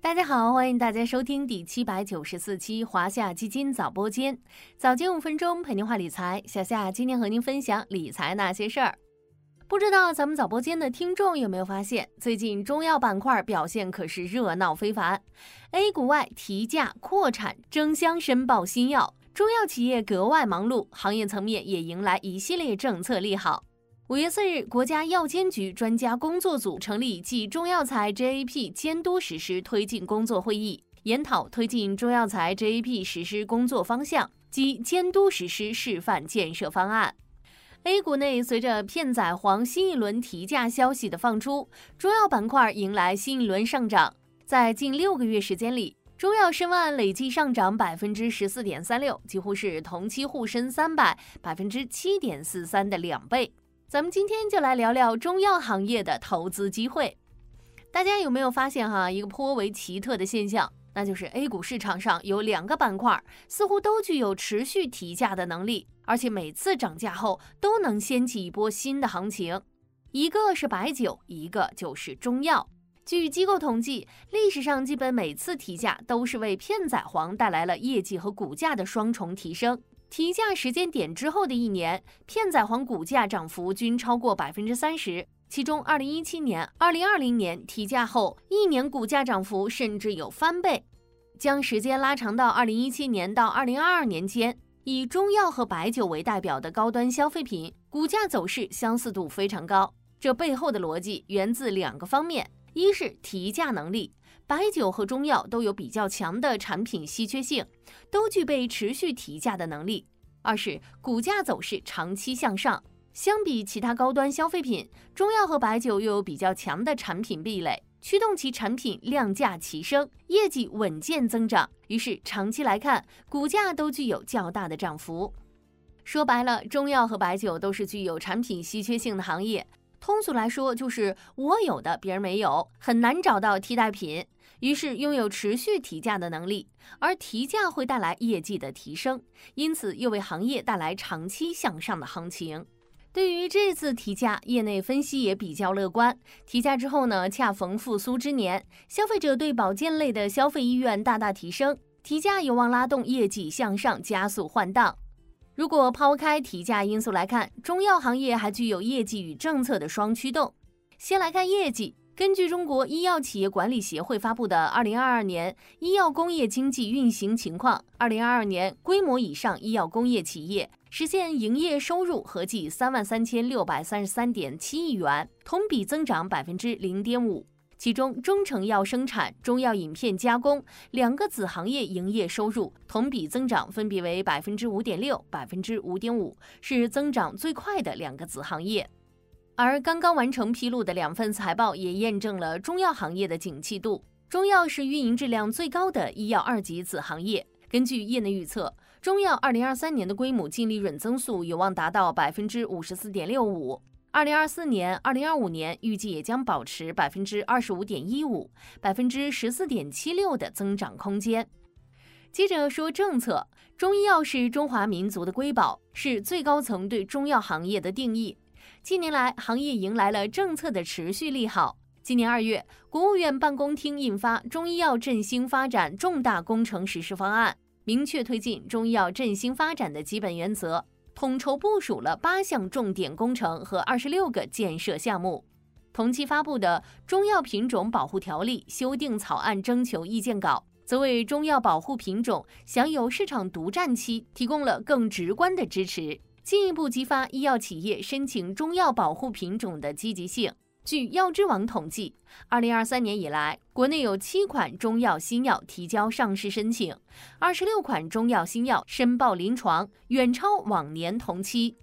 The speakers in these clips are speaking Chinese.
大家好，欢迎大家收听第七百九十四期华夏基金早播间，早间五分钟陪您话理财。小夏今天和您分享理财那些事儿。不知道咱们早播间的听众有没有发现，最近中药板块表现可是热闹非凡。A 股外提价、扩产、争相申报新药，中药企业格外忙碌，行业层面也迎来一系列政策利好。五月四日，国家药监局专家工作组成立暨中药材 GAP 监督实施推进工作会议，研讨推进中药材 GAP 实施工作方向及监督实施示范建设方案。A 股内，随着片仔癀新一轮提价消息的放出，中药板块迎来新一轮上涨。在近六个月时间里，中药申万累计上涨百分之十四点三六，几乎是同期沪深三百百分之七点四三的两倍。咱们今天就来聊聊中药行业的投资机会。大家有没有发现哈一个颇为奇特的现象？那就是 A 股市场上有两个板块，似乎都具有持续提价的能力，而且每次涨价后都能掀起一波新的行情。一个是白酒，一个就是中药。据机构统计，历史上基本每次提价都是为片仔癀带来了业绩和股价的双重提升。提价时间点之后的一年，片仔癀股价涨幅均超过百分之三十。其中，二零一七年、二零二零年提价后，一年股价涨幅甚至有翻倍。将时间拉长到二零一七年到二零二二年间，以中药和白酒为代表的高端消费品股价走势相似度非常高。这背后的逻辑源自两个方面：一是提价能力，白酒和中药都有比较强的产品稀缺性，都具备持续提价的能力；二是股价走势长期向上。相比其他高端消费品，中药和白酒又有比较强的产品壁垒，驱动其产品量价齐升，业绩稳健增长。于是长期来看，股价都具有较大的涨幅。说白了，中药和白酒都是具有产品稀缺性的行业。通俗来说，就是我有的别人没有，很难找到替代品。于是拥有持续提价的能力，而提价会带来业绩的提升，因此又为行业带来长期向上的行情。对于这次提价，业内分析也比较乐观。提价之后呢，恰逢复苏之年，消费者对保健类的消费意愿大大提升，提价有望拉动业绩向上，加速换档。如果抛开提价因素来看，中药行业还具有业绩与政策的双驱动。先来看业绩，根据中国医药企业管理协会发布的《二零二二年医药工业经济运行情况》，二零二二年规模以上医药工业企业。实现营业收入合计三万三千六百三十三点七亿元，同比增长百分之零点五。其中，中成药生产、中药饮片加工两个子行业营业收入同比增长分别为百分之五点六、百分之五点五，是增长最快的两个子行业。而刚刚完成披露的两份财报也验证了中药行业的景气度。中药是运营质量最高的医药二级子行业。根据业内预测。中药二零二三年的规模净利润增速有望达到百分之五十四点六五，二零二四年、二零二五年预计也将保持百分之二十五点一五、百分之十四点七六的增长空间。接着说政策，中医药是中华民族的瑰宝，是最高层对中药行业的定义。近年来，行业迎来了政策的持续利好。今年二月，国务院办公厅印发《中医药振兴发展重大工程实施方案》。明确推进中医药振兴发展的基本原则，统筹部署了八项重点工程和二十六个建设项目。同期发布的《中药品种保护条例》修订草案征求意见稿，则为中药保护品种享有市场独占期提供了更直观的支持，进一步激发医药企业申请中药保护品种的积极性。据药之网统计，二零二三年以来，国内有七款中药新药提交上市申请，二十六款中药新药申报临床，远超往年同期。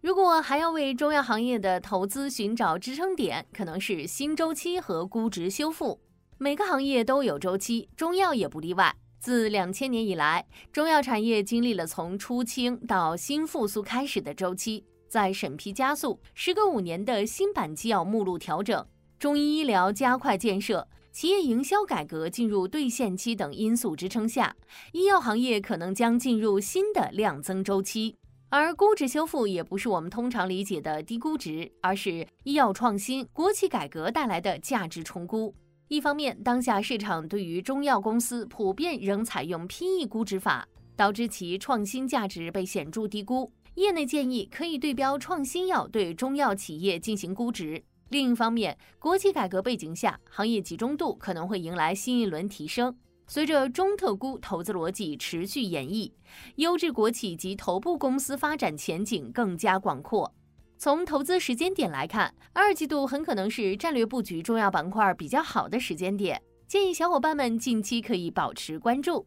如果还要为中药行业的投资寻找支撑点，可能是新周期和估值修复。每个行业都有周期，中药也不例外。自两千年以来，中药产业经历了从初清到新复苏开始的周期。在审批加速、时隔五年的新版机药目录调整、中医医疗加快建设、企业营销改革进入兑现期等因素支撑下，医药行业可能将进入新的量增周期。而估值修复也不是我们通常理解的低估值，而是医药创新、国企改革带来的价值重估。一方面，当下市场对于中药公司普遍仍采用 PE 估值法，导致其创新价值被显著低估。业内建议可以对标创新药对中药企业进行估值。另一方面，国企改革背景下，行业集中度可能会迎来新一轮提升。随着中特估投资逻辑持续演绎，优质国企及头部公司发展前景更加广阔。从投资时间点来看，二季度很可能是战略布局中药板块比较好的时间点，建议小伙伴们近期可以保持关注。